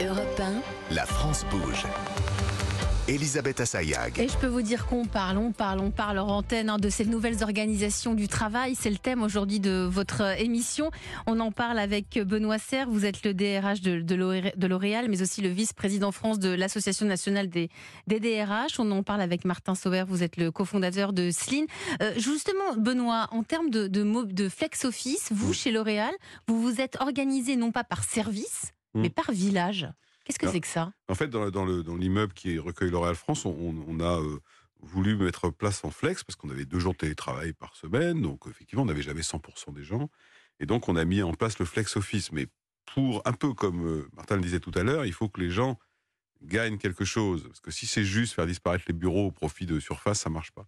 Europe 1, La France bouge. Elisabeth Assayag. Et je peux vous dire qu'on parle, on parle, on parle en antenne hein, de ces nouvelles organisations du travail. C'est le thème aujourd'hui de votre émission. On en parle avec Benoît Serre. Vous êtes le DRH de, de L'Oré- de L'Oréal, mais aussi le vice-président France de l'Association nationale des, des DRH. On en parle avec Martin Sauer. Vous êtes le cofondateur de SLIN. Euh, justement, Benoît, en termes de, de, flex office, vous, chez L'Oréal, vous vous êtes organisé non pas par service, Mm. mais par village. Qu'est-ce que c'est que ça? En fait, dans, dans le- dans l'immeuble qui recueille L'Oréal France, on, on- on a euh, voulu mettre place en flex parce qu'on avait deux jours de télétravail par semaine. Donc, effectivement, on n'avait jamais 100% des gens. Et donc, on a mis en place le flex office. Mais pour, un peu comme euh, Martin le disait tout à l'heure, il faut que les gens gagnent quelque chose. Parce que si c'est juste faire disparaître les bureaux au profit de surface, ça marche pas.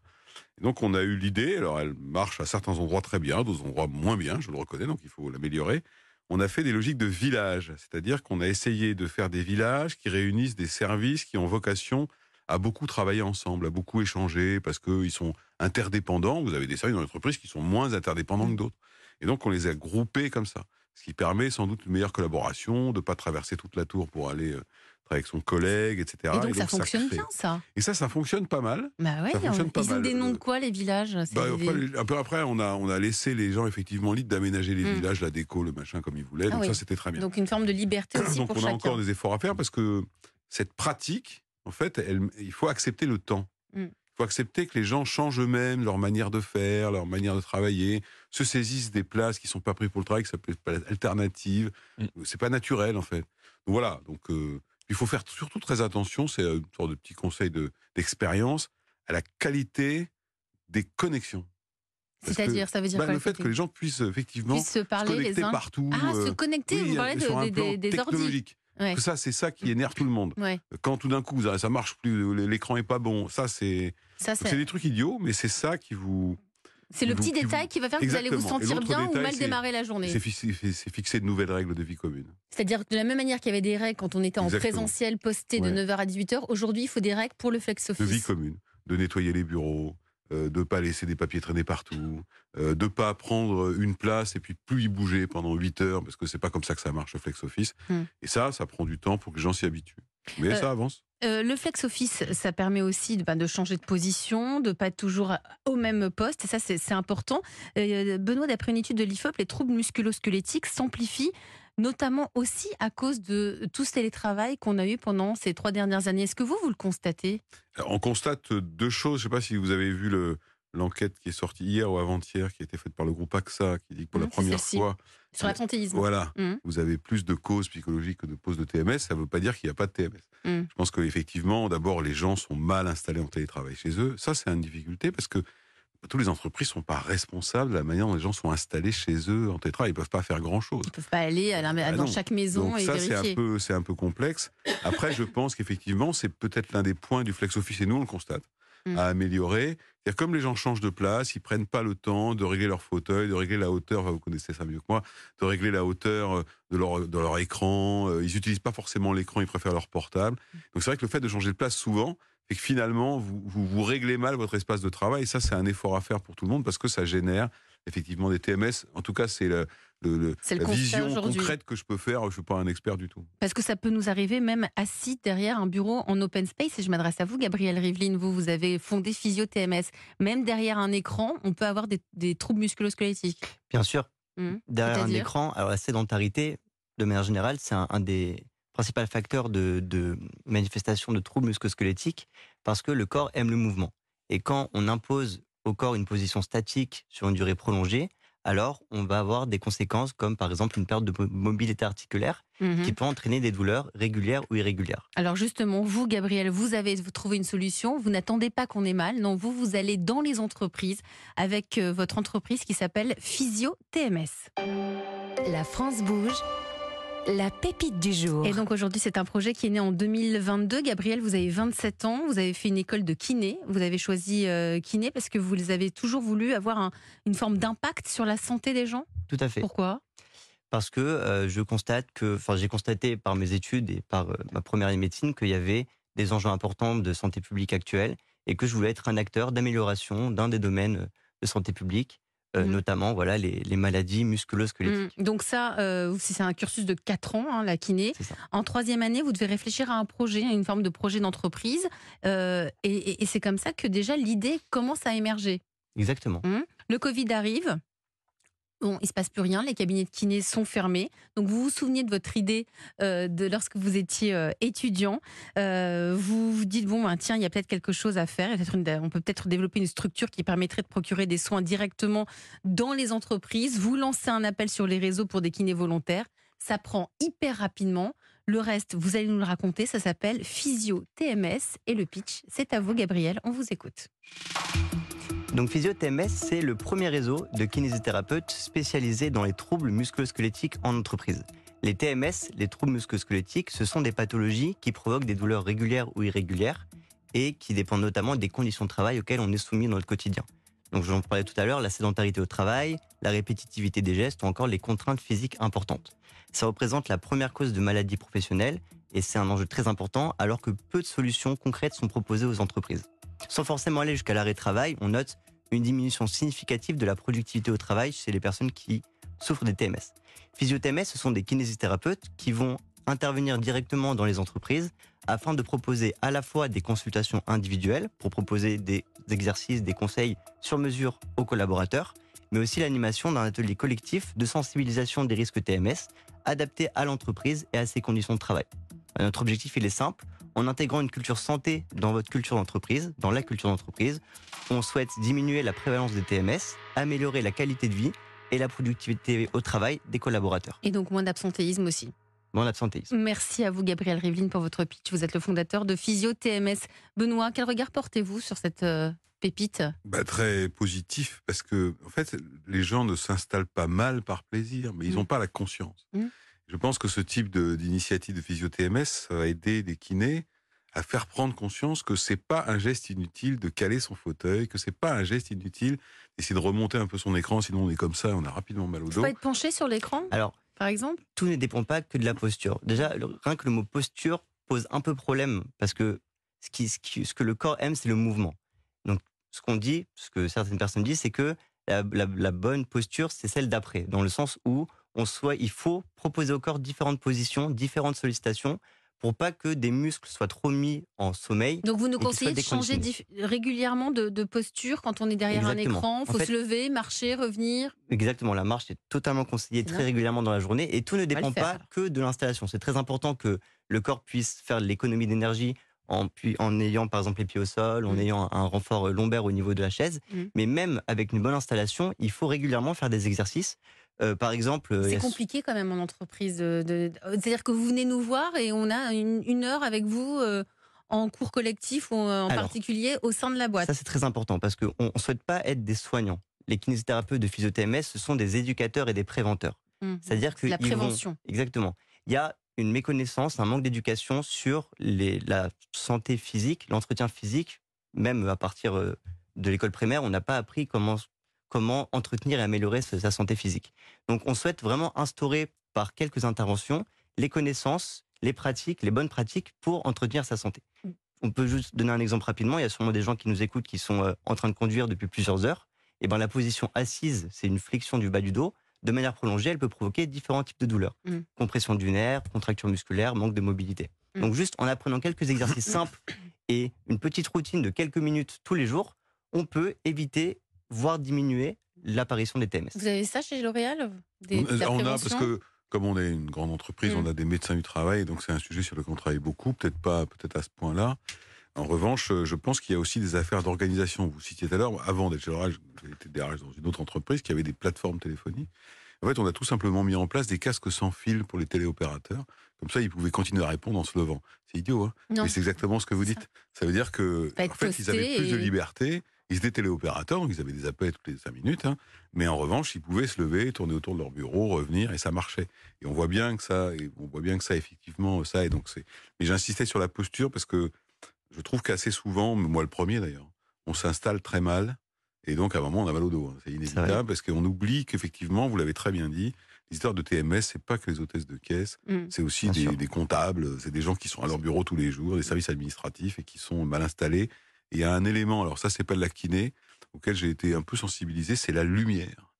Et donc, on a eu l'idée. Alors, elle marche à certains endroits très bien, d'autres endroits moins bien, je le reconnais, donc il faut l'améliorer on a fait des logiques de village, c'est-à-dire qu'on a essayé de faire des villages qui réunissent des services qui ont vocation à beaucoup travailler ensemble, à beaucoup échanger, parce qu'ils sont interdépendants. Vous avez des services dans l'entreprise qui sont moins interdépendants que d'autres. Et donc, on les a groupés comme ça, ce qui permet sans doute une meilleure collaboration, de ne pas traverser toute la tour pour aller euh, travailler avec son collègue, etc. Et donc, ça fonctionne crée- bien, ça Et ça, ça fonctionne pas mal. Bah ouais, Ça fonctionne on- pas ils ont des noms Euh, de quoi les villages Bah, des- après, un peu après, on a, on a laissé les gens effectivement libres d'aménager les Mm. villages, la déco, le machin comme ils voulaient. Ah Donc oui. ça, c'était très bien. Donc une forme de liberté aussi Donc pour on a chacun. encore des efforts à faire parce que cette pratique, en fait, elle, il faut accepter le temps. Mm. Faut accepter que les gens changent eux-mêmes leur manière de faire, leur manière de travailler, se saisissent des places qui sont pas prises pour le travail, qui s'appellent alternatives. Mm. C'est pas naturel en fait. Donc voilà. Donc euh, il faut faire surtout très attention. C'est une sorte de petit conseil de- d'expérience à la qualité des connexions. C'est-à-dire, ça veut dire Bah, quoi le fait que les gens puissent effectivement puissent se se parler les uns partout. Ah, se euh, connecter, oui, vous parlez de- des- des, des. Ouais. Ça, c'est ça qui énerve tout le monde. Ouais. Quand tout d'un coup, ça marche plus, l'écran est pas bon. Ça, c'est c'est des trucs idiots, mais c'est ça qui vous. c'est le vous- petit qui vous- détail qui va faire que vous allez vous sentir bien ou mal démarrer la journée. C'est fixé de nouvelles règles de vie commune. C'est-à-dire que de la même manière qu'il y avait des règles quand on était en Exactement. présentiel posté de Ouais. 9h à 18h, aujourd'hui, il faut des règles pour le flex De vie office. commune. De nettoyer les bureaux, euh, de pas laisser des papiers traîner partout, euh, de pas prendre une place et puis plus y bouger pendant 8 heures, parce que c'est pas comme ça que ça marche le flex office. Hmm. Et ça, ça prend du temps pour que les gens s'y habituent. Mais Euh, ça avance. Euh, le flex office, ça permet aussi de, bah, de changer de position, de pas être toujours au même poste. Et ça, c'est c'est important. Euh, Benoît, d'après une étude de l'IFOP, les troubles musculo-squelettiques s'amplifient, notamment aussi à cause de tout ce télétravail qu'on a eu pendant ces trois dernières années. Est-ce que vous, vous le constatez? Alors, on constate deux choses. Je ne sais pas si vous avez vu le- l'enquête qui est sortie hier ou avant-hier, qui a été faite par le groupe AXA, qui dit que pour Mmh, la c'est première fois, sur l'absentéisme voilà, Mmh. vous avez plus de causes psychologiques que de causes de TMS. Ça ne veut pas dire qu'il n'y a pas de TMS. Mmh. Je pense qu'effectivement, d'abord, les gens sont mal installés en télétravail chez eux. Ça, c'est une difficulté parce que toutes les entreprises ne sont pas responsables de la manière dont les gens sont installés chez eux en télétravail. Ils ne peuvent pas faire grand-chose. Ils ne peuvent pas aller à la- Ah dans non. chaque maison Donc et ça, c'est vérifier. un peu, c'est un peu complexe. Après, je pense qu'effectivement, c'est peut-être l'un des points du flex office, et nous on le constate, Mm. à améliorer. C'est-à-dire comme les gens changent de place, ils prennent pas le temps de régler leur fauteuil, de régler la hauteur. enfin, vous connaissez ça mieux que moi, de régler la hauteur euh, de leur de leur écran. Euh, Ils utilisent pas forcément l'écran, ils préfèrent leur portable. Donc c'est vrai que le fait de changer de place souvent fait que finalement vous, vous vous réglez mal votre espace de travail. Et ça, c'est un effort à faire pour tout le monde parce que ça génère effectivement des TMS. En tout cas, c'est le, le- le- la vision concrète que je peux faire. Je suis pas un expert du tout. Parce que ça peut nous arriver même assis derrière un bureau en open space. Et je m'adresse à vous, Gabriel Rivlin. Vous, vous avez fondé Physio TMS. Même derrière un écran, on peut avoir des, des troubles musculo-squelettiques. Bien sûr, Mmh. derrière un écran, alors la sédentarité, de manière générale, c'est un, un des principaux facteurs de, de manifestation de troubles musculosquelettiques parce que le corps aime le mouvement. Et quand on impose au corps une position statique sur une durée prolongée, alors on va avoir des conséquences comme par exemple une perte de mo- mobilité articulaire Mhm. qui peut entraîner des douleurs régulières ou irrégulières. Alors justement, vous, Gabriel, vous avez trouvé une solution. Vous n'attendez pas qu'on ait mal. Non, vous, vous allez dans les entreprises avec euh, votre entreprise qui s'appelle Physio TMS. La France bouge. La pépite du jour. Et donc aujourd'hui, c'est un projet qui est né en 2022. Gabriel, vous avez 27 ans, vous avez fait une école de kiné. Vous avez choisi euh, kiné parce que vous avez toujours voulu avoir un- une forme d'impact sur la santé des gens. Tout à fait. Pourquoi? Parce que euh, je constate que, enfin, j'ai constaté par mes études et par euh, ma première année de médecine qu'il y avait des enjeux importants de santé publique actuelle et que je voulais être un acteur d'amélioration d'un des domaines de santé publique euh, Mhm. notamment voilà les, les maladies musculo-squelettiques. Mm. Donc ça, euh, si c'est un cursus de 4 ans, hein, la kiné. En troisième année, vous devez réfléchir à un projet, à une forme de projet d'entreprise. euh, et et- et c'est comme ça que déjà l'idée commence à émerger. Exactement. Le Covid arrive. Bon, il se passe plus rien, les cabinets de kiné sont fermés. Donc vous vous souvenez de votre idée euh, de lorsque vous étiez euh, étudiant. Euh, vous vous dites bon, ben, tiens, il y a peut-être quelque chose à faire. On peut peut-être développer une structure qui permettrait de procurer des soins directement dans les entreprises. Vous lancez un appel sur les réseaux pour des kinés volontaires. Ça prend hyper rapidement. Le reste, vous allez nous le raconter. Ça s'appelle Physio TMS et le pitch, c'est à vous, Gabriel. On vous écoute. Donc Physio TMS, c'est le premier réseau de kinésithérapeutes spécialisés dans les troubles musculo-squelettiques en entreprise. Les TMS, les troubles musculo-squelettiques, ce sont des pathologies qui provoquent des douleurs régulières ou irrégulières et qui dépendent notamment des conditions de travail auxquelles on est soumis dans notre quotidien. Donc j'en parlais tout à l'heure, la sédentarité au travail, la répétitivité des gestes ou encore les contraintes physiques importantes. Ça représente la première cause de maladie professionnelle et c'est un enjeu très important alors que peu de solutions concrètes sont proposées aux entreprises. Sans forcément aller jusqu'à l'arrêt de travail, on note une diminution significative de la productivité au travail chez les personnes qui souffrent des TMS. Physio-TMS, ce sont des kinésithérapeutes qui vont intervenir directement dans les entreprises afin de proposer à la fois des consultations individuelles pour proposer des exercices, des conseils sur mesure aux collaborateurs, mais aussi l'animation d'un atelier collectif de sensibilisation des risques TMS adapté à l'entreprise et à ses conditions de travail. Notre objectif, il est simple. En intégrant une culture santé dans votre culture d'entreprise, dans la culture d'entreprise, on souhaite diminuer la prévalence des TMS, améliorer la qualité de vie et la productivité au travail des collaborateurs. Et donc moins d'absentéisme aussi. Bon absentéisme. Merci à vous, Gabriel Rivelyne, pour votre pitch. Vous êtes le fondateur de Physio TMS. Benoît, quel regard portez-vous sur cette euh, pépite? Bah, très positif parce que en fait les gens ne s'installent pas mal par plaisir, mais ils Mm. n'ont pas la conscience. Mm. Je pense que ce type de- d'initiative de, physio TMS va aider des kinés à faire prendre conscience que c'est pas un geste inutile de caler son fauteuil, que c'est pas un geste inutile d'essayer de remonter un peu son écran, sinon on est comme ça, on a rapidement mal au Il dos. faut être penché sur l'écran, Alors, par exemple? tout ne dépend pas que de la posture. Déjà, le- rien que le mot posture pose un peu problème parce que ce, qui, ce, qui- ce que le corps aime, c'est le mouvement. Donc, ce qu'on dit, ce que certaines personnes disent, c'est que la, la- la bonne posture, c'est celle d'après, dans le sens où on soit, il faut proposer au corps différentes positions, différentes sollicitations, pour pas que des muscles soient trop mis en sommeil. Donc vous nous conseillez de changer régulièrement de, de posture quand on est derrière Exactement. un écran. En faut fait- se lever, marcher, revenir. Exactement, la marche est totalement conseillée très régulièrement dans la journée et tout ne dépend pas que de l'installation. C'est très important que le corps puisse faire l'économie d'énergie en, ayant par exemple les pieds au sol, en Mm. ayant un renfort euh, lombaire au niveau de la chaise. Mm. Mais même avec une bonne installation, il faut régulièrement faire des exercices. Euh, par exemple, euh, C'est compliqué quand même en entreprise. de- de- C'est-à-dire que vous venez nous voir et on a une, une heure avec vous euh, en cours collectif ou euh, en Alors, particulier au sein de la boîte. Ça, c'est très important parce qu'on ne souhaite pas être des soignants. Les kinésithérapeutes de physio-TMS, ce sont des éducateurs et des préventeurs. Mhm. C'est-à-dire que la vont- prévention. Exactement. Il y a une méconnaissance, un manque d'éducation sur les, la santé physique, l'entretien physique, même à partir euh, de l'école primaire, on n'a pas appris comment, comment entretenir et améliorer sa sa santé physique. Donc on souhaite vraiment instaurer par quelques interventions les connaissances, les pratiques, les bonnes pratiques pour entretenir sa santé. Mm. On peut juste donner un exemple rapidement. Il y a sûrement des gens qui nous écoutent qui sont euh, en train de conduire depuis plusieurs heures. Et ben la position assise, c'est une flexion du bas du dos. De manière prolongée, elle peut provoquer différents types de douleurs. Mm. Compression du nerf, contracture musculaire, manque de mobilité. Mm. Donc juste en apprenant quelques exercices simples et une petite routine de quelques minutes tous les jours, on peut éviter, voire diminuer l'apparition des TMS. Vous avez ça chez L'Oréal Des- de la on a parce que comme on est une grande entreprise, Mm. on a des médecins du travail, donc c'est un sujet sur lequel on travaille beaucoup, peut-être pas, peut-être à ce point-là. En revanche, euh, je pense qu'il y a aussi des affaires d'organisation. Vous citiez tout à l'heure, avant d'être chez L'Oréal, DRH dans une autre entreprise qui avait des plateformes téléphoniques. En fait, on a tout simplement mis en place des casques sans fil pour les téléopérateurs. Comme ça, ils pouvaient continuer à répondre en se levant. C'est idiot, hein? Non. Mais c'est exactement ce que vous dites. Ça veut dire que, en fait, ils avaient plus de liberté. Ils étaient téléopérateurs, donc ils avaient des appels toutes les cinq minutes. hein. Mais en revanche, ils pouvaient se lever, tourner autour de leur bureau, revenir, et ça marchait. Et on voit bien que ça, et on voit bien que ça, effectivement, ça. Et donc c'est. Mais j'insistais sur la posture parce que je trouve qu'assez souvent, moi le premier d'ailleurs, on s'installe très mal, et donc à un moment on a mal au dos. hein. C'est inévitable parce qu'on oublie qu'effectivement, vous l'avez très bien dit, les histoires de TMS, c'est pas que les hôtesses de caisse, Mm. c'est aussi des, des comptables, c'est des gens qui sont à leur bureau tous les jours, des services administratifs et qui sont mal installés. Et il y a un élément, alors ça c'est pas de la kiné, auquel j'ai été un peu sensibilisé, c'est la lumière.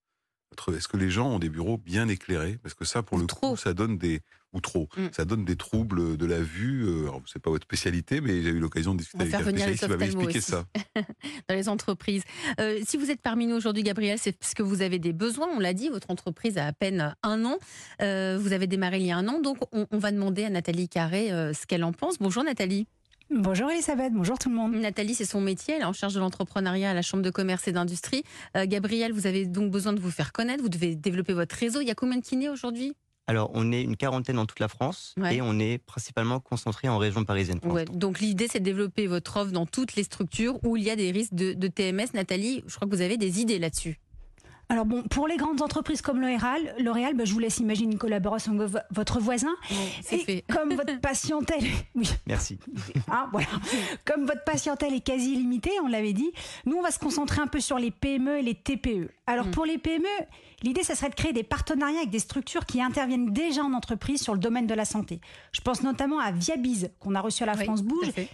est-ce que les gens ont des bureaux bien éclairés? Parce que ça, pour Ou le trop. coup, ça donne des ou trop, Mm. ça donne des troubles de la vue. euh, Alors, c'est pas votre spécialité, mais j'ai eu l'occasion de discuter avec un spécialiste qui m'avait expliqué aussi. ça. dans les entreprises. Euh, si vous êtes parmi nous aujourd'hui, Gabriel, c'est parce que vous avez des besoins. On l'a dit, votre entreprise a à peine un an. Euh, vous avez démarré il y a un an. Donc, on, on va demander à Nathalie Carré euh, ce qu'elle en pense. Bonjour Nathalie. Bonjour Elisabeth, bonjour tout le monde. Nathalie, c'est son métier. Elle est en charge de l'entrepreneuriat à la Chambre de commerce et d'industrie. Euh, Gabriel, vous avez donc besoin de vous faire connaître. Vous devez développer votre réseau. Il y a combien de kinés aujourd'hui? Alors, on est une quarantaine dans toute la France Ouais. et on est principalement concentré en région parisienne. Ouais. Donc, l'idée, c'est de développer votre offre dans toutes les structures où il y a des risques de, de TMS. Nathalie, je crois que vous avez des idées là-dessus. Alors bon, pour les grandes entreprises comme L'Oréal, L'Oréal, bah, je vous laisse imaginer une collaboration avec vo- votre voisin. c'est Et fait. comme votre patientèle, oui, Merci. hein, voilà, comme votre patientèle est quasi limitée, on l'avait dit, nous on va se concentrer un peu sur les PME et les TPE. Alors Mm. pour les PME, l'idée ça serait de créer des partenariats avec des structures qui interviennent déjà en entreprise sur le domaine de la santé. Je pense notamment à Viabiz qu'on a reçu à la Oui, France tout Bouge à fait.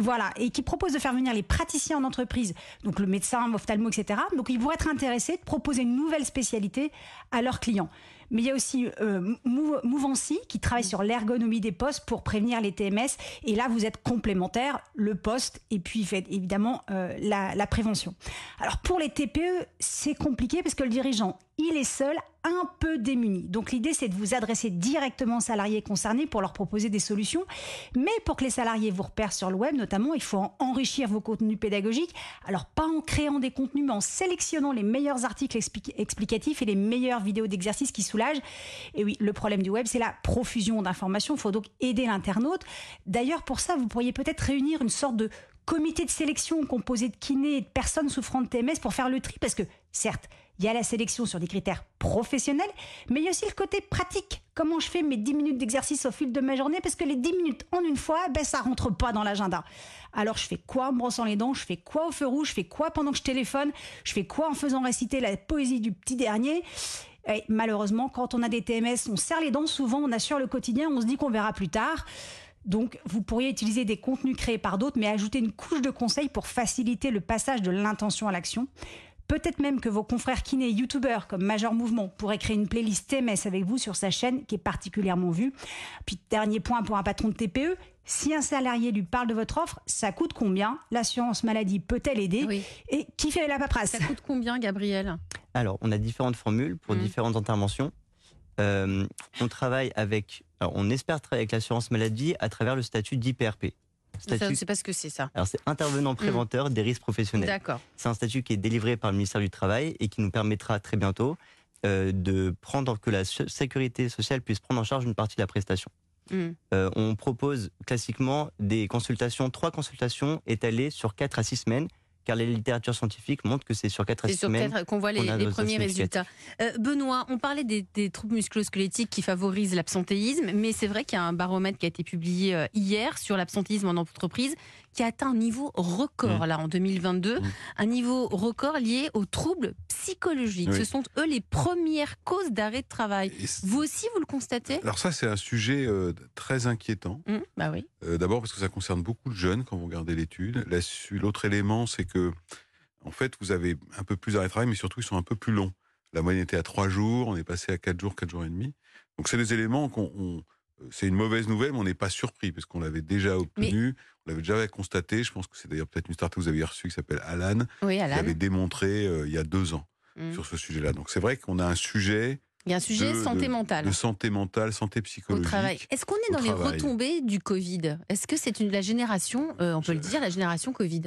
Voilà, et qui propose de faire venir les praticiens en entreprise, donc le médecin, l'ophtalmo, etc. Donc ils pourraient être intéressés de proposer une nouvelle spécialité à leurs clients. Mais il y a aussi euh, Mou- Mouvancy qui travaille sur l'ergonomie des postes pour prévenir les TMS. Et là, vous êtes complémentaires, le poste et puis fait évidemment euh, la, la prévention. Alors pour les TPE, c'est compliqué parce que le dirigeant, il est seul, un peu démuni. Donc l'idée, c'est de vous adresser directement aux salariés concernés pour leur proposer des solutions. Mais pour que les salariés vous repèrent sur le web, notamment, il faut en- enrichir vos contenus pédagogiques. Alors, pas en créant des contenus, mais en sélectionnant les meilleurs articles expli- explicatifs et les meilleures vidéos d'exercices qui soulagent. Et oui, le problème du web, c'est la profusion d'informations. Il faut donc aider l'internaute. D'ailleurs, pour ça, vous pourriez peut-être réunir une sorte de comité de sélection composé de kinés et de personnes souffrant de TMS pour faire le tri. Parce que, certes, il y a la sélection sur des critères professionnels, mais il y a aussi le côté pratique. Comment je fais mes 10 minutes d'exercice au fil de ma journée? Parce que les 10 minutes en une fois, ben, ça rentre pas dans l'agenda. Alors je fais quoi en brossant les dents? Je fais quoi au feu rouge? Je fais quoi pendant que je téléphone? Je fais quoi en faisant réciter la poésie du petit dernier? Et malheureusement, quand on a des TMS, on serre les dents, souvent on assure le quotidien, on se dit qu'on verra plus tard. Donc, vous pourriez utiliser des contenus créés par d'autres, mais ajouter une couche de conseils pour faciliter le passage de l'intention à l'action. Peut-être même que vos confrères kinés youtubeurs comme Major Mouvement pourraient créer une playlist TMS avec vous sur sa chaîne qui est particulièrement vue. Puis dernier point pour un patron de TPE, si un salarié lui parle de votre offre, ça coûte combien? L'assurance maladie peut-elle aider? Oui. Et qui fait la paperasse? Ça coûte combien, Gabriel? Alors, on a différentes formules pour Mm. différentes interventions. Euh, on travaille avec, alors, on espère travailler avec l'assurance maladie à travers le statut d'IPRP. Je ne sais pas ce que c'est ça. alors, c'est intervenant préventeur des risques professionnels. D'accord. C'est un statut qui est délivré par le ministère du Travail et qui nous permettra très bientôt euh, de prendre que la sécurité sociale puisse prendre en charge une partie de la prestation. Hmm. Euh, on propose classiquement des consultations, trois consultations étalées sur 4 à 6 semaines, car la littérature scientifique montre que c'est sur 4 à C'est 6 sur semaines. quatre qu'on voit les, les premiers résultats. Euh, Benoît, on parlait des, des troubles musculo-squelettiques qui favorisent l'absentéisme, mais c'est vrai qu'il y a un baromètre qui a été publié euh, hier sur l'absentéisme en entreprise qui a atteint un niveau record Mmh. là en 2022, Mm. un niveau record lié aux troubles psychologiques. Oui. Ce sont eux les premières causes d'arrêt de travail. Vous aussi, vous le constatez? Alors ça, c'est un sujet euh, très inquiétant. Mmh, Bah oui. Euh, D'abord parce que ça concerne beaucoup de jeunes quand vous regardez l'étude. L'autre élément, c'est que en fait, vous avez un peu plus d'arrêt de travail, mais surtout, ils sont un peu plus longs. La moyenne était à trois jours, on est passé à quatre jours, quatre jours et demi. Donc, c'est des éléments qu'on. C'est une mauvaise nouvelle, mais on n'est pas surpris parce qu'on l'avait déjà obtenu, on l'avait déjà constaté. Je pense que c'est d'ailleurs peut-être une start que vous avez reçue qui s'appelle Alan, Oui, qui avait démontré euh, il y a deux ans Mmh. sur ce sujet-là. Donc, c'est vrai qu'on a un sujet Il y a un sujet de- santé de- mentale. de santé mentale, santé Au psychologique. travail. Est-ce qu'on est au dans les travail. retombées du Covid? Est-ce que c'est une, la génération, euh, on peut le dire, la génération Covid?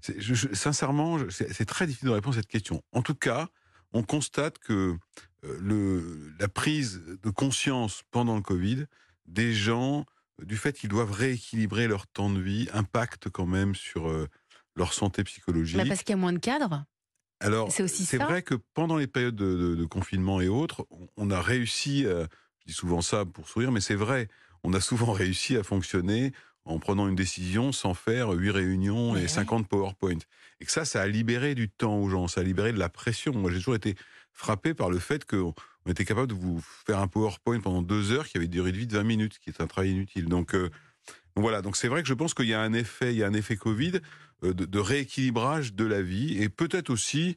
C'est- je- je- sincèrement, c'est très difficile de répondre à cette question. En tout cas, on constate que euh, le, la prise de conscience pendant le Covid des gens, euh, du fait qu'ils doivent rééquilibrer leur temps de vie, impacte quand même sur euh, leur santé psychologique. Bah, Parce qu'il y a moins de cadres. Alors, c'est aussi c'est ça. vrai que pendant les périodes de, de- de confinement et autres, on, on a réussi, euh, je dis souvent ça pour sourire, mais c'est vrai, on a souvent réussi à fonctionner en prenant une décision sans faire huit réunions Ouais. et 50 PowerPoint. Et que ça, ça a libéré du temps aux gens, ça a libéré de la pression. Moi, j'ai toujours été frappé par le fait qu'on on était capable de vous faire un PowerPoint pendant deux heures qui avait une durée de vie de 20 minutes, qui est un travail inutile. Donc, euh, donc voilà, donc c'est vrai que je pense qu'il y a un effet, il y a un effet Covid euh, de, rééquilibrage de la vie et peut-être aussi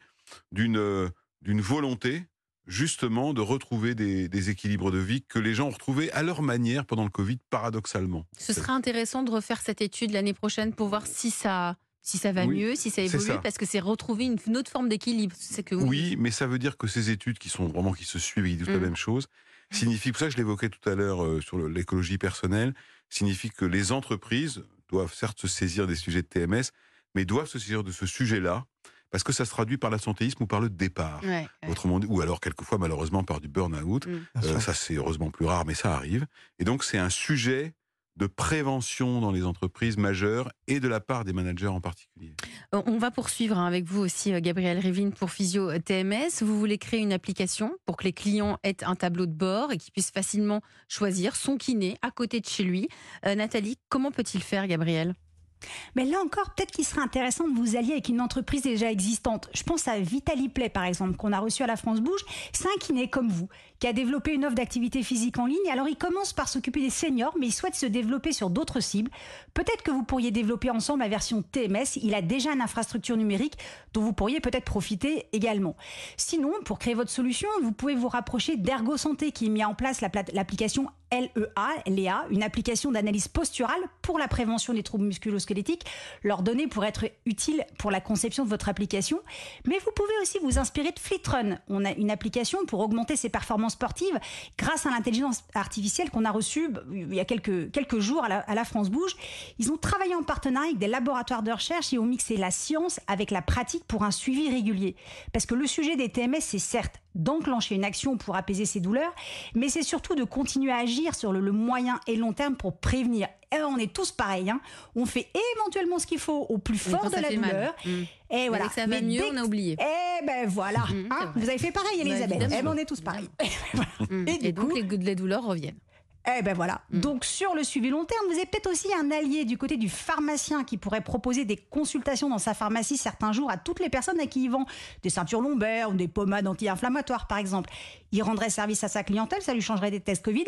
d'une euh, d'une volonté justement de retrouver des, des équilibres de vie que les gens ont retrouvés à leur manière pendant le Covid, paradoxalement. Ce serait intéressant de refaire cette étude l'année prochaine pour voir si ça, si ça va Oui, mieux, si ça évolue, ça. parce que c'est retrouver une, une autre forme d'équilibre. Oui, mais ça veut dire que ces études qui sont vraiment qui se suivent et qui disent la Mm. même chose, signifient, pour ça je l'évoquais tout à l'heure euh, sur l'écologie personnelle, signifie que les entreprises doivent certes se saisir des sujets de TMS, mais doivent se saisir de ce sujet-là, parce que ça se traduit par l'absentéisme ou par le départ. Ouais, ouais. Autrement dit, ou alors quelquefois malheureusement par du burn-out. Mm. Euh, ça c'est heureusement plus rare, mais ça arrive. Et donc c'est un sujet de prévention dans les entreprises majeures et de la part des managers en particulier. Euh, On va poursuivre hein, avec vous aussi, euh, Gabriel Rivine, pour Physio TMS. Vous voulez créer une application pour que les clients aient un tableau de bord et qu'ils puissent facilement choisir son kiné à côté de chez lui. Euh, Nathalie, comment peut-il faire, Gabriel? Mais là encore, peut-être qu'il serait intéressant de vous allier avec une entreprise déjà existante. Je pense à Vitali Play, par exemple, qu'on a reçu à la France Bouge. C'est un kiné comme vous, qui a développé une offre d'activité physique en ligne. Alors, il commence par s'occuper des seniors, mais il souhaite se développer sur d'autres cibles. Peut-être que vous pourriez développer ensemble la version TMS. Il a déjà une infrastructure numérique dont vous pourriez peut-être profiter également. Sinon, pour créer votre solution, vous pouvez vous rapprocher d'Ergo Santé, qui a mis en place l'application LEA, LEA, une application d'analyse posturale pour la prévention des troubles musculo-squelettiques. Leurs données pourraient être utiles pour la conception de votre application. Mais vous pouvez aussi vous inspirer de Fleetrun. On a une application pour augmenter ses performances sportives grâce à l'intelligence artificielle qu'on a reçue bah, il y a quelques, quelques jours à la France Bouge. Ils ont travaillé en partenariat avec des laboratoires de recherche et ont mixé la science avec la pratique pour un suivi régulier. Parce que le sujet des TMS, c'est certes d'enclencher une action pour apaiser ses douleurs, mais c'est surtout de continuer à agir sur le, le moyen et long terme pour prévenir. Et on est tous pareils, hein. on fait éventuellement ce qu'il faut au plus fort de la douleur. Mm. Et voilà. dès que ça va Mais mieux, on a oublié. Eh ben voilà. Mm, c'est hein. Vous avez fait pareil, Bah, Elisabeth. eh ben, on est tous pareils. Voilà. Mm. Et Et, du donc, coup- les, les douleurs reviennent. Eh ben voilà. Mm. Donc sur le suivi long terme, vous avez peut-être aussi un allié du côté du pharmacien qui pourrait proposer des consultations dans sa pharmacie certains jours à toutes les personnes à qui il vend des ceintures lombaires ou des pommades anti-inflammatoires par exemple. Il rendrait service à sa clientèle, ça lui changerait des tests Covid.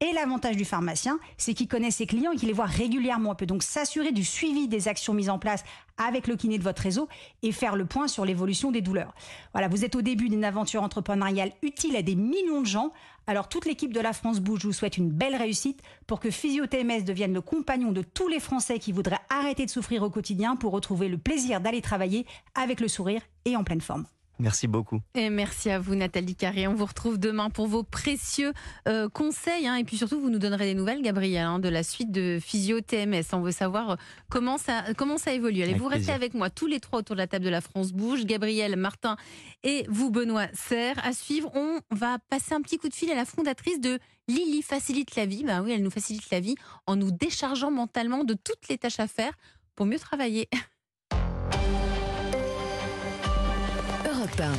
Et l'avantage du pharmacien, c'est qu'il connaît ses clients et qu'il les voit régulièrement. Il peut donc s'assurer du suivi des actions mises en place avec le kiné de votre réseau et faire le point sur l'évolution des douleurs. Voilà, vous êtes au début d'une aventure entrepreneuriale utile à des millions de gens. Alors toute l'équipe de la France Bouge vous souhaite une belle réussite pour que Physio TMS devienne le compagnon de tous les Français qui voudraient arrêter de souffrir au quotidien pour retrouver le plaisir d'aller travailler avec le sourire et en pleine forme. Merci beaucoup. Et merci à vous, Nathalie Carré. On vous retrouve demain pour vos précieux euh, conseils. hein. et puis surtout, vous nous donnerez des nouvelles, Gabriel, hein, de la suite de Physio TMS. On veut savoir euh, comment ça, comment ça évolue. Allez, Avec vous restez plaisir. avec moi tous les trois autour de la table de la France Bouge. Gabriel, Martin et vous, Benoît Serre. À suivre, on va passer un petit coup de fil à la fondatrice de Lily Facilite la vie. Ben oui, elle nous facilite la vie en nous déchargeant mentalement de toutes les tâches à faire pour mieux travailler. Europe 1.